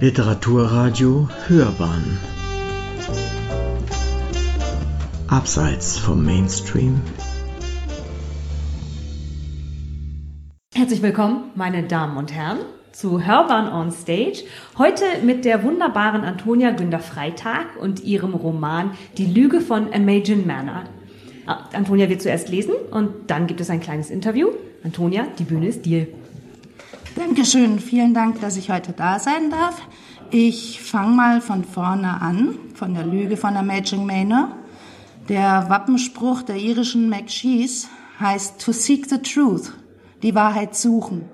Literaturradio Hörbahn Abseits vom Mainstream Herzlich willkommen, meine Damen und Herren, zu Hörbahn on Stage. Heute mit der wunderbaren Antonia Günther-Freitag und ihrem Roman Die Lüge von Imagine Manor. Ah, Antonia wird zuerst lesen und dann gibt es ein kleines Interview. Antonia, die Bühne ist dir. Dankeschön, vielen Dank, dass ich heute da sein darf. Ich fange mal von vorne an, von der Lüge von der Imaging Manor. Der Wappenspruch der irischen McShees heißt To seek the truth, die Wahrheit suchen.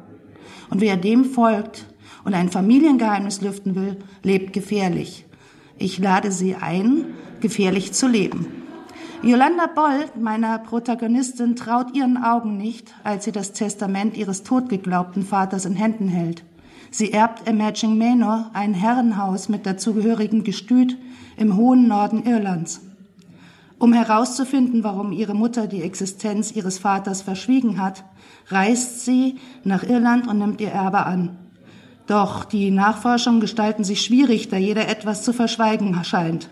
Und wer dem folgt und ein Familiengeheimnis lüften will, lebt gefährlich. Ich lade Sie ein, gefährlich zu leben. Yolanda Boll, meiner Protagonistin, traut ihren Augen nicht, als sie das Testament ihres totgeglaubten Vaters in Händen hält. Sie erbt Imaging Manor, ein Herrenhaus mit dazugehörigem Gestüt im hohen Norden Irlands. Um herauszufinden, warum ihre Mutter die Existenz ihres Vaters verschwiegen hat, reist sie nach Irland und nimmt ihr Erbe an. Doch die Nachforschungen gestalten sich schwierig, da jeder etwas zu verschweigen scheint.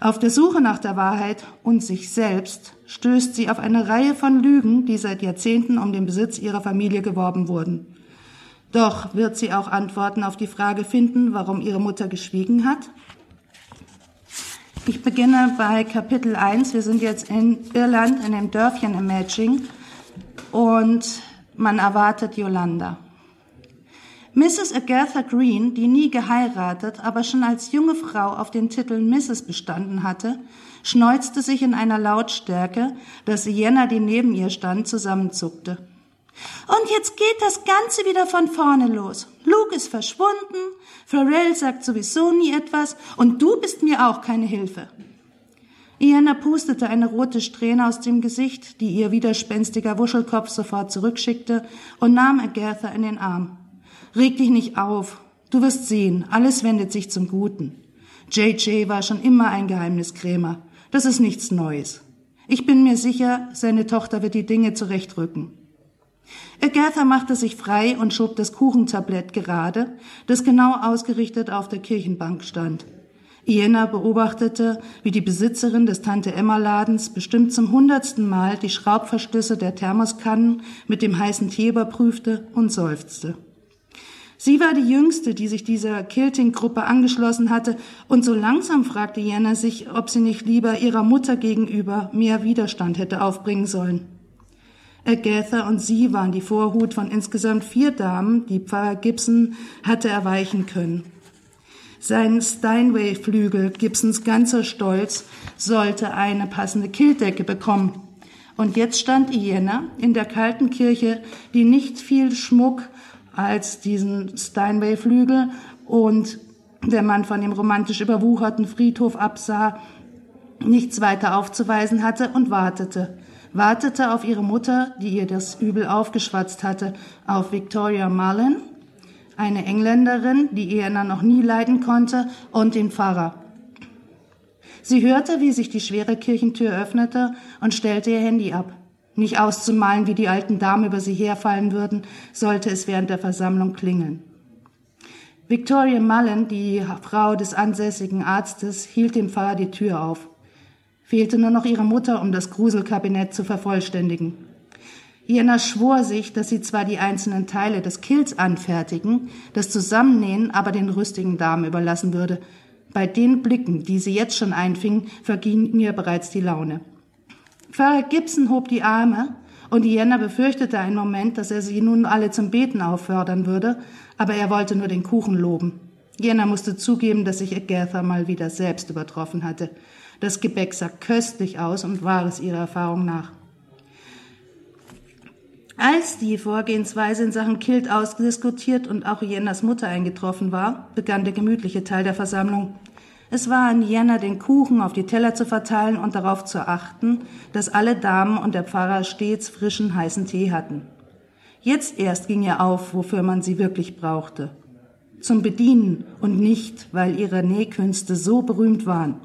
Auf der Suche nach der Wahrheit und sich selbst stößt sie auf eine Reihe von Lügen, die seit Jahrzehnten um den Besitz ihrer Familie geworben wurden. Doch wird sie auch Antworten auf die Frage finden, warum ihre Mutter geschwiegen hat? Ich beginne bei Kapitel 1. Wir sind jetzt in Irland, in dem Dörfchen Imaging und man erwartet Yolanda. Mrs. Agatha Green, die nie geheiratet, aber schon als junge Frau auf den Titel Mrs. bestanden hatte, schneuzte sich in einer Lautstärke, dass Sienna, die neben ihr stand, zusammenzuckte. Und jetzt geht das Ganze wieder von vorne los. Luke ist verschwunden, Pharrell sagt sowieso nie etwas und du bist mir auch keine Hilfe. Iana pustete eine rote Strähne aus dem Gesicht, die ihr widerspenstiger Wuschelkopf sofort zurückschickte, und nahm Agatha in den Arm. Reg dich nicht auf. Du wirst sehen, alles wendet sich zum Guten. JJ war schon immer ein Geheimniskrämer. Das ist nichts Neues. Ich bin mir sicher, seine Tochter wird die Dinge zurechtrücken. Agatha machte sich frei und schob das Kuchentablett gerade, das genau ausgerichtet auf der Kirchenbank stand. Iena beobachtete, wie die Besitzerin des Tante-Emma-Ladens bestimmt zum hundertsten Mal die Schraubverschlüsse der Thermoskannen mit dem heißen Tee überprüfte und seufzte. Sie war die Jüngste, die sich dieser Kilting-Gruppe angeschlossen hatte, und so langsam fragte Jenna sich, ob sie nicht lieber ihrer Mutter gegenüber mehr Widerstand hätte aufbringen sollen. Agatha und sie waren die Vorhut von insgesamt vier Damen, die Pfarrer Gibson hatte erweichen können. Sein Steinway-Flügel, Gibsons ganzer Stolz, sollte eine passende Killdecke bekommen. Und jetzt stand Iena in der kalten Kirche, die nicht viel Schmuck als diesen Steinway-Flügel und wenn man von dem romantisch überwucherten Friedhof absah, nichts weiter aufzuweisen hatte und wartete wartete auf ihre Mutter, die ihr das Übel aufgeschwatzt hatte, auf Victoria Mullen, eine Engländerin, die Iana noch nie leiden konnte, und den Pfarrer. Sie hörte, wie sich die schwere Kirchentür öffnete und stellte ihr Handy ab. Nicht auszumalen, wie die alten Damen über sie herfallen würden, sollte es während der Versammlung klingeln. Victoria Mullen, die Frau des ansässigen Arztes, hielt dem Pfarrer die Tür auf. Fehlte nur noch ihre Mutter, um das Gruselkabinett zu vervollständigen. Jena schwor sich, dass sie zwar die einzelnen Teile des Kills anfertigen, das Zusammennähen aber den rüstigen Damen überlassen würde. Bei den Blicken, die sie jetzt schon einfing, verging ihr bereits die Laune. Pfarrer Gibson hob die Arme, und Jena befürchtete einen Moment, dass er sie nun alle zum Beten auffordern würde, aber er wollte nur den Kuchen loben. Jena musste zugeben, dass sich Agatha mal wieder selbst übertroffen hatte. Das Gebäck sah köstlich aus und war es ihrer Erfahrung nach. Als die Vorgehensweise in Sachen Kilt ausdiskutiert und auch Jennas Mutter eingetroffen war, begann der gemütliche Teil der Versammlung. Es war an Jenna, den Kuchen auf die Teller zu verteilen und darauf zu achten, dass alle Damen und der Pfarrer stets frischen, heißen Tee hatten. Jetzt erst ging ihr auf, wofür man sie wirklich brauchte. Zum Bedienen und nicht, weil ihre Nähkünste so berühmt waren.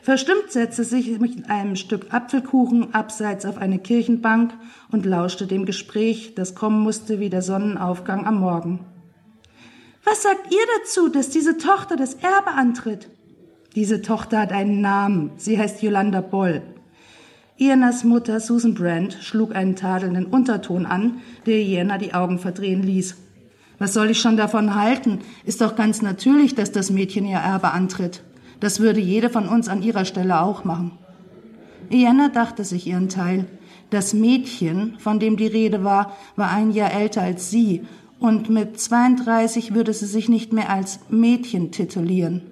Verstimmt setzte sich mit einem Stück Apfelkuchen abseits auf eine Kirchenbank und lauschte dem Gespräch, das kommen musste wie der Sonnenaufgang am Morgen. Was sagt ihr dazu, dass diese Tochter das Erbe antritt? Diese Tochter hat einen Namen. Sie heißt Yolanda Boll. Ienas Mutter Susan Brand schlug einen tadelnden Unterton an, der Iena die Augen verdrehen ließ. Was soll ich schon davon halten? Ist doch ganz natürlich, dass das Mädchen ihr Erbe antritt. Das würde jede von uns an ihrer Stelle auch machen. Iena dachte sich ihren Teil. Das Mädchen, von dem die Rede war, war ein Jahr älter als sie, und mit 32 würde sie sich nicht mehr als Mädchen titulieren.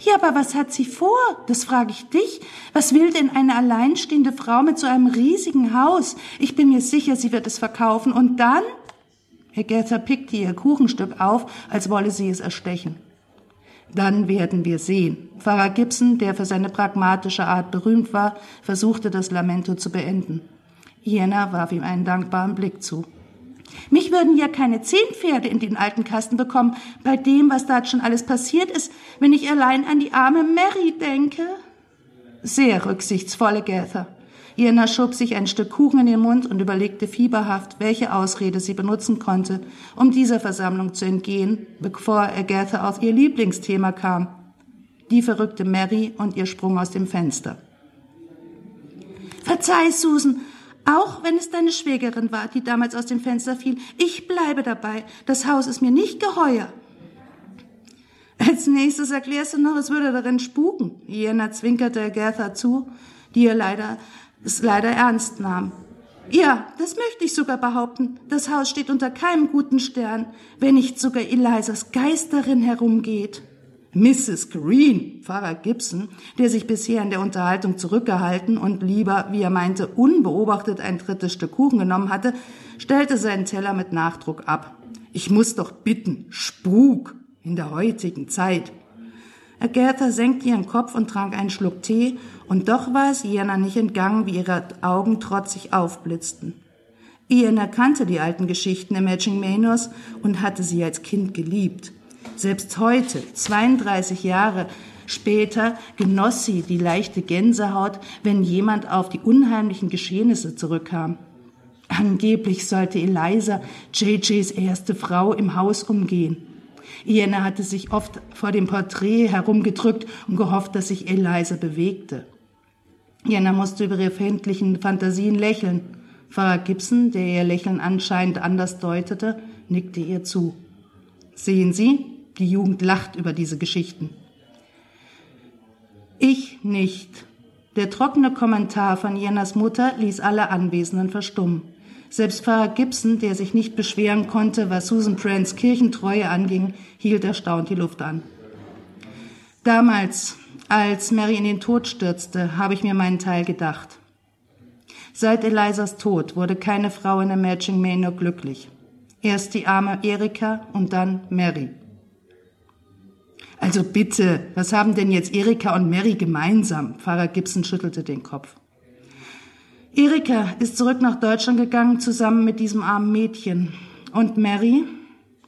Ja, aber was hat sie vor? Das frage ich dich. Was will denn eine alleinstehende Frau mit so einem riesigen Haus? Ich bin mir sicher, sie wird es verkaufen. Und dann? Agatha pickte ihr Kuchenstück auf, als wolle sie es erstechen. Dann werden wir sehen. Pfarrer Gibson, der für seine pragmatische Art berühmt war, versuchte das Lamento zu beenden. Iena warf ihm einen dankbaren Blick zu. Mich würden ja keine zehn Pferde in den alten Kasten bekommen, bei dem, was da schon alles passiert ist, wenn ich allein an die arme Mary denke. Sehr rücksichtsvolle Gather. Iena schob sich ein Stück Kuchen in den Mund und überlegte fieberhaft, welche Ausrede sie benutzen konnte, um dieser Versammlung zu entgehen, bevor Agatha auf ihr Lieblingsthema kam. Die verrückte Mary und ihr Sprung aus dem Fenster. Verzeih, Susan, auch wenn es deine Schwägerin war, die damals aus dem Fenster fiel. Ich bleibe dabei. Das Haus ist mir nicht geheuer. Als nächstes erklärst du noch, es würde darin spuken. Jena zwinkerte Agatha zu, die ihr leider, es leider ernst nahm. Ja, das möchte ich sogar behaupten. Das Haus steht unter keinem guten Stern, wenn nicht sogar Elisas Geist darin herumgeht. Mrs. Green, Pfarrer Gibson, der sich bisher in der Unterhaltung zurückgehalten und lieber, wie er meinte, unbeobachtet ein drittes Stück Kuchen genommen hatte, stellte seinen Teller mit Nachdruck ab. Ich muss doch bitten, Spuk in der heutigen Zeit. Agatha senkte ihren Kopf und trank einen Schluck Tee, und doch war es Iana nicht entgangen, wie ihre Augen trotzig aufblitzten. Ian erkannte die alten Geschichten der Matching Manors und hatte sie als Kind geliebt. Selbst heute, 32 Jahre später, genoss sie die leichte Gänsehaut, wenn jemand auf die unheimlichen Geschehnisse zurückkam. Angeblich sollte Eliza JJs erste Frau im Haus umgehen. Iena hatte sich oft vor dem Porträt herumgedrückt und gehofft, dass sich Eliza bewegte. Iena musste über ihre fändlichen Fantasien lächeln. Pfarrer Gibson, der ihr Lächeln anscheinend anders deutete, nickte ihr zu. Sehen Sie, die Jugend lacht über diese Geschichten. Ich nicht. Der trockene Kommentar von Jennas Mutter ließ alle Anwesenden verstummen. Selbst Pfarrer Gibson, der sich nicht beschweren konnte, was Susan Prants Kirchentreue anging, hielt erstaunt die Luft an. Damals, als Mary in den Tod stürzte, habe ich mir meinen Teil gedacht. Seit Elisas Tod wurde keine Frau in der Matching Manor glücklich. Erst die arme Erika und dann Mary. Also bitte, was haben denn jetzt Erika und Mary gemeinsam? Pfarrer Gibson schüttelte den Kopf. Erika ist zurück nach Deutschland gegangen, zusammen mit diesem armen Mädchen. Und Mary?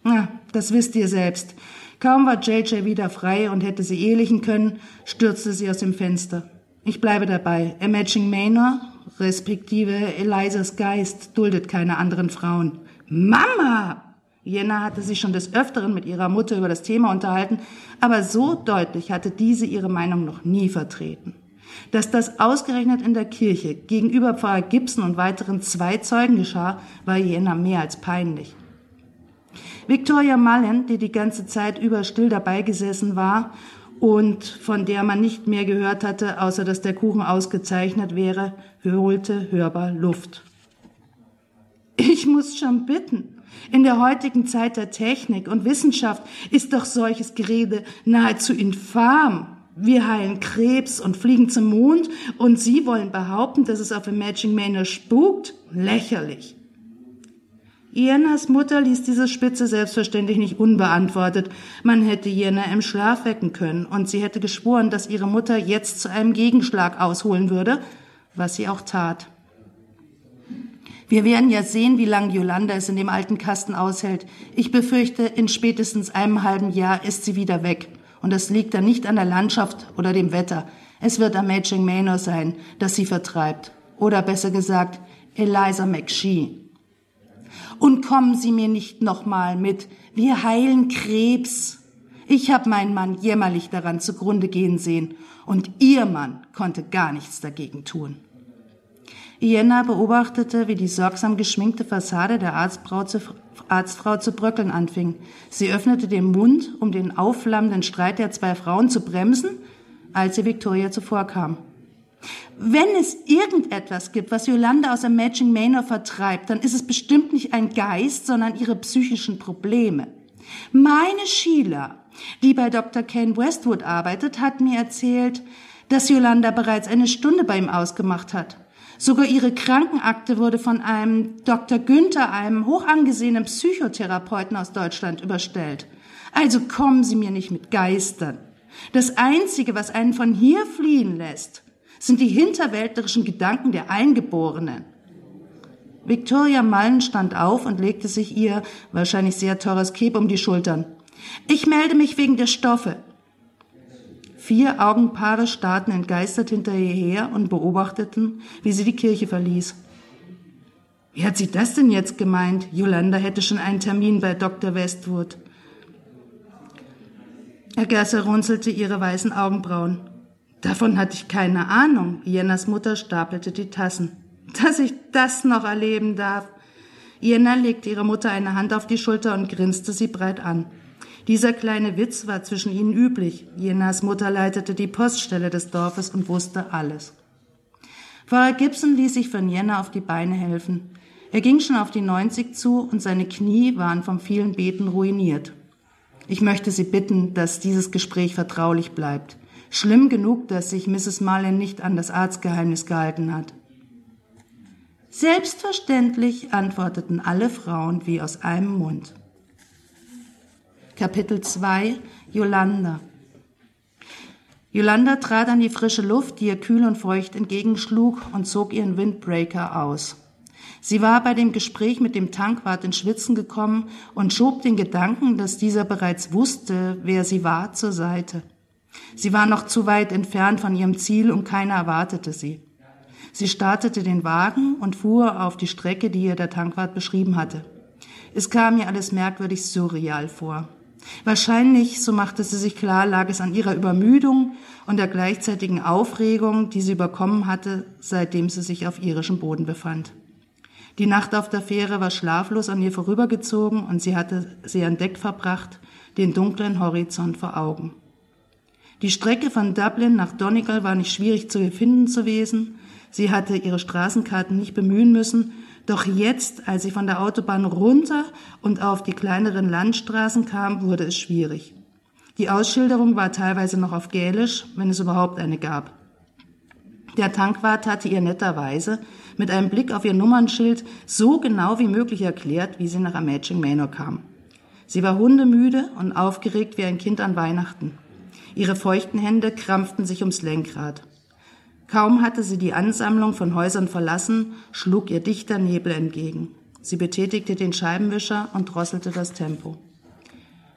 Na, das wisst ihr selbst. Kaum war JJ wieder frei und hätte sie ehelichen können, stürzte sie aus dem Fenster. Ich bleibe dabei. Imaging Manor, respektive Elisas Geist, duldet keine anderen Frauen. Mama! Jenna hatte sich schon des Öfteren mit ihrer Mutter über das Thema unterhalten, aber so deutlich hatte diese ihre Meinung noch nie vertreten. Dass das ausgerechnet in der Kirche gegenüber Pfarrer Gibson und weiteren zwei Zeugen geschah, war Jenna mehr als peinlich. Victoria Mullen, die die ganze Zeit über still dabei gesessen war und von der man nicht mehr gehört hatte, außer dass der Kuchen ausgezeichnet wäre, holte hörbar Luft. Ich muss schon bitten, in der heutigen Zeit der Technik und Wissenschaft ist doch solches Gerede nahezu infam. Wir heilen Krebs und fliegen zum Mond und Sie wollen behaupten, dass es auf Imaging Manor spukt? Lächerlich. Ienas Mutter ließ diese Spitze selbstverständlich nicht unbeantwortet. Man hätte Iena im Schlaf wecken können und sie hätte geschworen, dass ihre Mutter jetzt zu einem Gegenschlag ausholen würde, was sie auch tat. Wir werden ja sehen, wie lange Yolanda es in dem alten Kasten aushält. Ich befürchte, in spätestens einem halben Jahr ist sie wieder weg. Und das liegt dann nicht an der Landschaft oder dem Wetter. Es wird am Matching Manor sein, das sie vertreibt. Oder besser gesagt, Eliza McShee. Und kommen Sie mir nicht nochmal mit, wir heilen Krebs. Ich habe meinen Mann jämmerlich daran zugrunde gehen sehen und Ihr Mann konnte gar nichts dagegen tun. Ienna beobachtete, wie die sorgsam geschminkte Fassade der Arztfrau zu, Arztfrau zu bröckeln anfing. Sie öffnete den Mund, um den aufflammenden Streit der zwei Frauen zu bremsen, als sie Victoria zuvorkam. Wenn es irgendetwas gibt, was Yolanda aus dem Matching Manor vertreibt, dann ist es bestimmt nicht ein Geist, sondern ihre psychischen Probleme. Meine Sheila, die bei Dr. Ken Westwood arbeitet, hat mir erzählt, dass Yolanda bereits eine Stunde bei ihm ausgemacht hat. Sogar ihre Krankenakte wurde von einem Dr. Günther, einem hochangesehenen Psychotherapeuten aus Deutschland, überstellt. Also kommen Sie mir nicht mit Geistern. Das Einzige, was einen von hier fliehen lässt, sind die hinterwäldlerischen Gedanken der Eingeborenen. Victoria Mullen stand auf und legte sich ihr wahrscheinlich sehr teures Cape um die Schultern. Ich melde mich wegen der Stoffe. Vier Augenpaare starrten entgeistert hinter ihr her und beobachteten, wie sie die Kirche verließ. Wie hat sie das denn jetzt gemeint? Yolanda hätte schon einen Termin bei Dr. Westwood. Gerser runzelte ihre weißen Augenbrauen. Davon hatte ich keine Ahnung. Jennas Mutter stapelte die Tassen. Dass ich das noch erleben darf. Jenna legte ihrer Mutter eine Hand auf die Schulter und grinste sie breit an. Dieser kleine Witz war zwischen ihnen üblich. Jenas Mutter leitete die Poststelle des Dorfes und wusste alles. Pfarrer Gibson ließ sich von Jenna auf die Beine helfen. Er ging schon auf die 90 zu und seine Knie waren vom vielen Beten ruiniert. Ich möchte Sie bitten, dass dieses Gespräch vertraulich bleibt. Schlimm genug, dass sich Mrs. Marlin nicht an das Arztgeheimnis gehalten hat. Selbstverständlich antworteten alle Frauen wie aus einem Mund. Kapitel 2 Yolanda Yolanda trat an die frische Luft, die ihr kühl und feucht entgegenschlug, und zog ihren Windbreaker aus. Sie war bei dem Gespräch mit dem Tankwart in Schwitzen gekommen und schob den Gedanken, dass dieser bereits wusste, wer sie war, zur Seite. Sie war noch zu weit entfernt von ihrem Ziel und keiner erwartete sie. Sie startete den Wagen und fuhr auf die Strecke, die ihr der Tankwart beschrieben hatte. Es kam ihr alles merkwürdig surreal vor. Wahrscheinlich, so machte sie sich klar, lag es an ihrer Übermüdung und der gleichzeitigen Aufregung, die sie überkommen hatte, seitdem sie sich auf irischem Boden befand. Die Nacht auf der Fähre war schlaflos an ihr vorübergezogen und sie hatte sie an Deck verbracht, den dunklen Horizont vor Augen. Die Strecke von Dublin nach Donegal war nicht schwierig zu finden gewesen. Sie hatte ihre Straßenkarten nicht bemühen müssen doch jetzt, als sie von der Autobahn runter und auf die kleineren Landstraßen kam, wurde es schwierig. Die Ausschilderung war teilweise noch auf Gälisch, wenn es überhaupt eine gab. Der Tankwart hatte ihr netterweise mit einem Blick auf ihr Nummernschild so genau wie möglich erklärt, wie sie nach Amaging Manor kam. Sie war hundemüde und aufgeregt wie ein Kind an Weihnachten. Ihre feuchten Hände krampften sich ums Lenkrad. Kaum hatte sie die Ansammlung von Häusern verlassen, schlug ihr dichter Nebel entgegen. Sie betätigte den Scheibenwischer und drosselte das Tempo.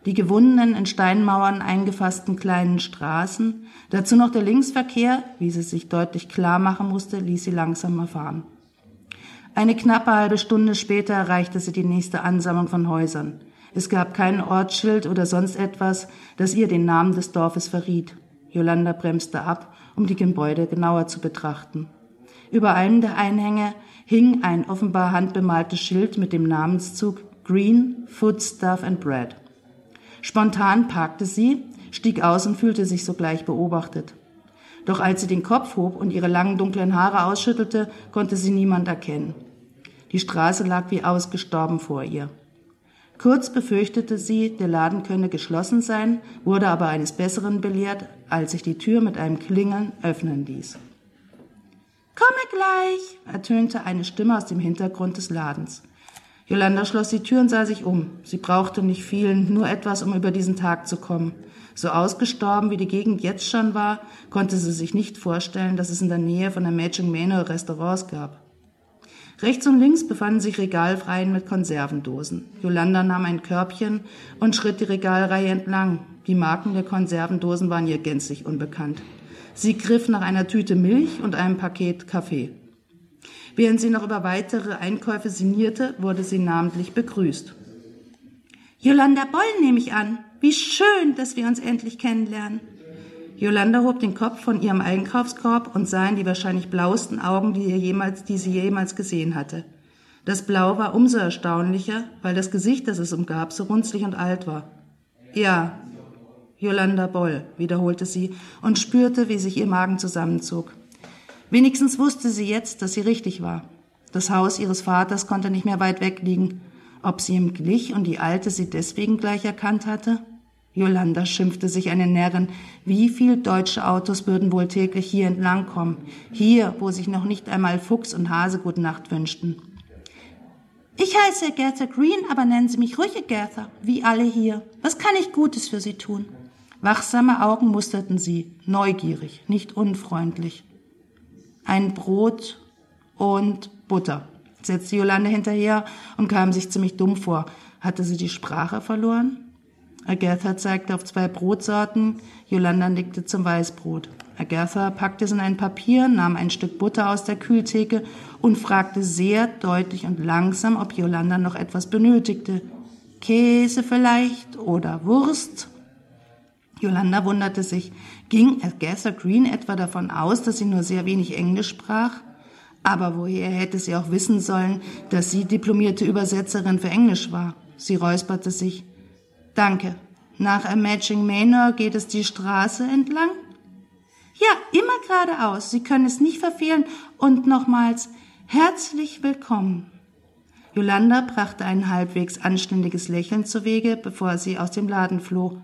Die gewundenen, in Steinmauern eingefassten kleinen Straßen, dazu noch der Linksverkehr, wie sie sich deutlich klar machen musste, ließ sie langsamer fahren. Eine knappe halbe Stunde später erreichte sie die nächste Ansammlung von Häusern. Es gab kein Ortsschild oder sonst etwas, das ihr den Namen des Dorfes verriet. Yolanda bremste ab um die Gebäude genauer zu betrachten. Über einem der Einhänge hing ein offenbar handbemaltes Schild mit dem Namenszug Green, Food, Stuff and Bread. Spontan parkte sie, stieg aus und fühlte sich sogleich beobachtet. Doch als sie den Kopf hob und ihre langen dunklen Haare ausschüttelte, konnte sie niemand erkennen. Die Straße lag wie ausgestorben vor ihr. Kurz befürchtete sie, der Laden könne geschlossen sein, wurde aber eines Besseren belehrt, als sich die Tür mit einem Klingeln öffnen ließ. Komme gleich, ertönte eine Stimme aus dem Hintergrund des Ladens. Jolanda schloss die Tür und sah sich um. Sie brauchte nicht viel, nur etwas, um über diesen Tag zu kommen. So ausgestorben wie die Gegend jetzt schon war, konnte sie sich nicht vorstellen, dass es in der Nähe von der Matching Manor Restaurants gab. Rechts und links befanden sich Regalreihen mit Konservendosen. Jolanda nahm ein Körbchen und schritt die Regalreihe entlang. Die Marken der Konservendosen waren ihr gänzlich unbekannt. Sie griff nach einer Tüte Milch und einem Paket Kaffee. Während sie noch über weitere Einkäufe sinnierte, wurde sie namentlich begrüßt. Yolanda Boll nehme ich an. Wie schön, dass wir uns endlich kennenlernen. Yolanda hob den Kopf von ihrem Einkaufskorb und sah in die wahrscheinlich blauesten Augen, die, jemals, die sie jemals gesehen hatte. Das Blau war umso erstaunlicher, weil das Gesicht, das es umgab, so runzlig und alt war. Ja, Yolanda Boll, wiederholte sie und spürte, wie sich ihr Magen zusammenzog. Wenigstens wusste sie jetzt, dass sie richtig war. Das Haus ihres Vaters konnte nicht mehr weit weg liegen. Ob sie ihm glich und die Alte sie deswegen gleich erkannt hatte? Yolanda schimpfte sich eine Närrin. Wie viel deutsche Autos würden wohl täglich hier entlangkommen? Hier, wo sich noch nicht einmal Fuchs und Hase gute Nacht wünschten. Ich heiße Gertha Green, aber nennen Sie mich ruhig Gertha, wie alle hier. Was kann ich Gutes für Sie tun? Wachsame Augen musterten sie, neugierig, nicht unfreundlich. Ein Brot und Butter, setzte Jolande hinterher und kam sich ziemlich dumm vor. Hatte sie die Sprache verloren? Agatha zeigte auf zwei Brotsorten, Jolanda nickte zum Weißbrot. Agatha packte es in ein Papier, nahm ein Stück Butter aus der Kühltheke und fragte sehr deutlich und langsam, ob Jolanda noch etwas benötigte. Käse vielleicht oder Wurst? Yolanda wunderte sich. Ging Agatha Green etwa davon aus, dass sie nur sehr wenig Englisch sprach? Aber woher hätte sie auch wissen sollen, dass sie diplomierte Übersetzerin für Englisch war? Sie räusperte sich. Danke. Nach Imaging Manor geht es die Straße entlang? Ja, immer geradeaus. Sie können es nicht verfehlen. Und nochmals herzlich willkommen. Yolanda brachte ein halbwegs anständiges Lächeln zu Wege, bevor sie aus dem Laden floh.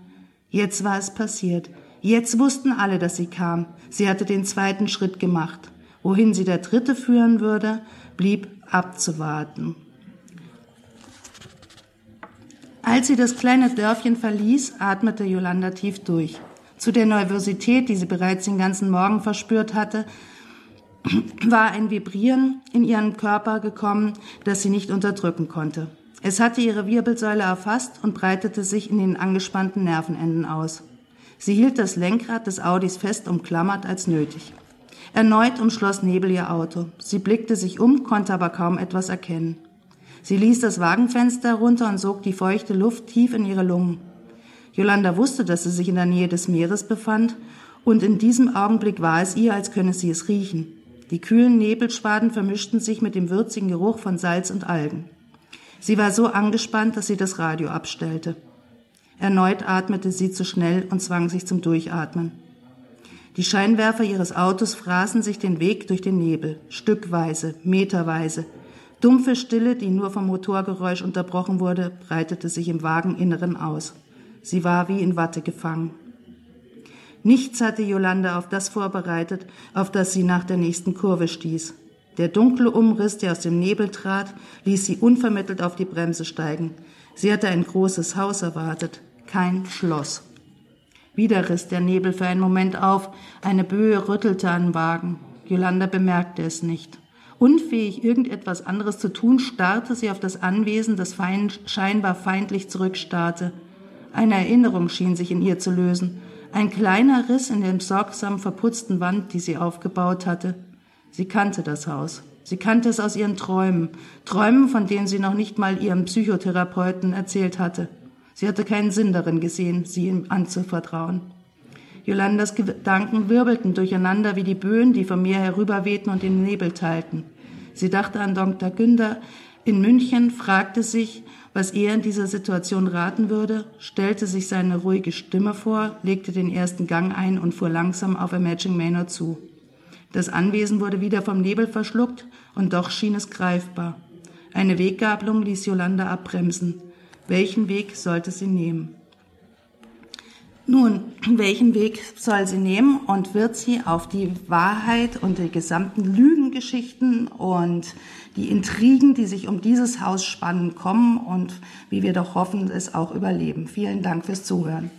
Jetzt war es passiert. Jetzt wussten alle, dass sie kam. Sie hatte den zweiten Schritt gemacht. Wohin sie der dritte führen würde, blieb abzuwarten. Als sie das kleine Dörfchen verließ, atmete Yolanda tief durch. Zu der Nervosität, die sie bereits den ganzen Morgen verspürt hatte, war ein Vibrieren in ihren Körper gekommen, das sie nicht unterdrücken konnte. Es hatte ihre Wirbelsäule erfasst und breitete sich in den angespannten Nervenenden aus. Sie hielt das Lenkrad des Audis fest umklammert als nötig. Erneut umschloss Nebel ihr Auto. Sie blickte sich um, konnte aber kaum etwas erkennen. Sie ließ das Wagenfenster runter und sog die feuchte Luft tief in ihre Lungen. Yolanda wusste, dass sie sich in der Nähe des Meeres befand, und in diesem Augenblick war es ihr, als könne sie es riechen. Die kühlen Nebelschwaden vermischten sich mit dem würzigen Geruch von Salz und Algen. Sie war so angespannt, dass sie das Radio abstellte. Erneut atmete sie zu schnell und zwang sich zum Durchatmen. Die Scheinwerfer ihres Autos fraßen sich den Weg durch den Nebel, stückweise, meterweise. Dumpfe Stille, die nur vom Motorgeräusch unterbrochen wurde, breitete sich im Wageninneren aus. Sie war wie in Watte gefangen. Nichts hatte Jolande auf das vorbereitet, auf das sie nach der nächsten Kurve stieß. Der dunkle Umriss, der aus dem Nebel trat, ließ sie unvermittelt auf die Bremse steigen. Sie hatte ein großes Haus erwartet, kein Schloss. Wieder riss der Nebel für einen Moment auf, eine Böe rüttelte an Wagen. Jolanda bemerkte es nicht. Unfähig, irgendetwas anderes zu tun, starrte sie auf das Anwesen, das fein, scheinbar feindlich zurückstarrte. Eine Erinnerung schien sich in ihr zu lösen. Ein kleiner Riss in der sorgsam verputzten Wand, die sie aufgebaut hatte. Sie kannte das Haus. Sie kannte es aus ihren Träumen, Träumen, von denen sie noch nicht mal ihrem Psychotherapeuten erzählt hatte. Sie hatte keinen Sinn darin gesehen, sie ihm anzuvertrauen. Jolandas Gedanken wirbelten durcheinander wie die Böen, die vom Meer herüberwehten und den Nebel teilten. Sie dachte an Dr. Günder in München, fragte sich, was er in dieser Situation raten würde, stellte sich seine ruhige Stimme vor, legte den ersten Gang ein und fuhr langsam auf Imaging Manor zu. Das Anwesen wurde wieder vom Nebel verschluckt, und doch schien es greifbar. Eine Weggabelung ließ Jolanda abbremsen. Welchen Weg sollte sie nehmen? Nun, welchen Weg soll sie nehmen und wird sie auf die Wahrheit und die gesamten Lügengeschichten und die Intrigen, die sich um dieses Haus spannen, kommen und wie wir doch hoffen, es auch überleben. Vielen Dank fürs Zuhören.